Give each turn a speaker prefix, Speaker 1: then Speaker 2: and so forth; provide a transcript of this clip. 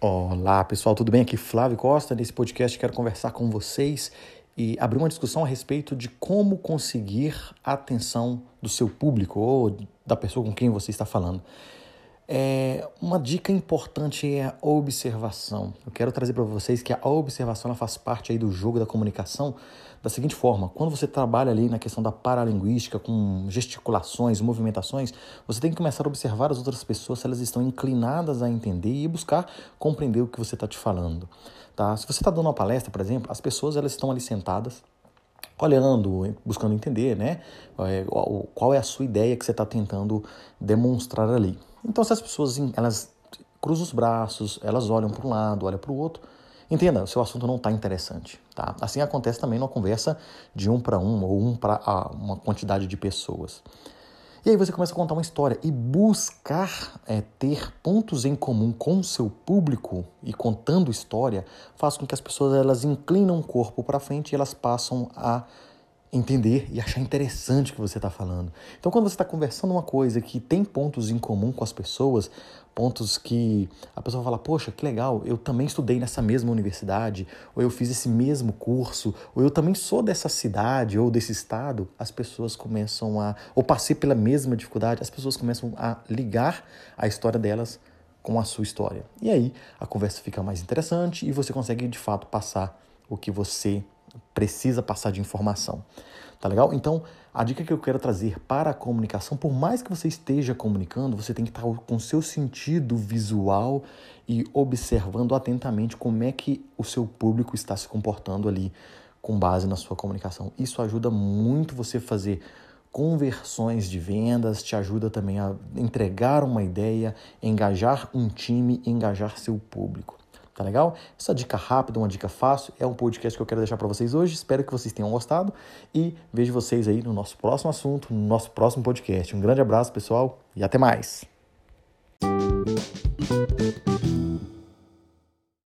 Speaker 1: Olá pessoal, tudo bem? Aqui Flávio Costa. Nesse podcast quero conversar com vocês e abrir uma discussão a respeito de como conseguir a atenção do seu público ou da pessoa com quem você está falando. É, uma dica importante é a observação. Eu quero trazer para vocês que a observação faz parte aí do jogo da comunicação da seguinte forma: quando você trabalha ali na questão da paralinguística, com gesticulações, movimentações, você tem que começar a observar as outras pessoas se elas estão inclinadas a entender e buscar compreender o que você está te falando. Tá? Se você está dando uma palestra, por exemplo, as pessoas elas estão ali sentadas, olhando, buscando entender, né? É, qual é a sua ideia que você está tentando demonstrar ali. Então, se as pessoas elas cruzam os braços, elas olham para um lado, olham para o outro, Entenda, o seu assunto não está interessante. Tá? Assim acontece também numa conversa de um para um ou um para uma quantidade de pessoas. E aí você começa a contar uma história e buscar é, ter pontos em comum com o seu público e contando história faz com que as pessoas elas inclinam o corpo para frente e elas passam a entender e achar interessante o que você está falando. Então, quando você está conversando uma coisa que tem pontos em comum com as pessoas, pontos que a pessoa fala, poxa, que legal, eu também estudei nessa mesma universidade, ou eu fiz esse mesmo curso, ou eu também sou dessa cidade ou desse estado, as pessoas começam a, ou passei pela mesma dificuldade, as pessoas começam a ligar a história delas com a sua história. E aí a conversa fica mais interessante e você consegue de fato passar o que você precisa passar de informação. Tá legal? Então, a dica que eu quero trazer para a comunicação, por mais que você esteja comunicando, você tem que estar com seu sentido visual e observando atentamente como é que o seu público está se comportando ali com base na sua comunicação. Isso ajuda muito você fazer conversões de vendas, te ajuda também a entregar uma ideia, engajar um time, engajar seu público. Tá legal? Essa dica rápida, uma dica fácil, é um podcast que eu quero deixar para vocês hoje. Espero que vocês tenham gostado e vejo vocês aí no nosso próximo assunto, no nosso próximo podcast. Um grande abraço, pessoal, e até mais.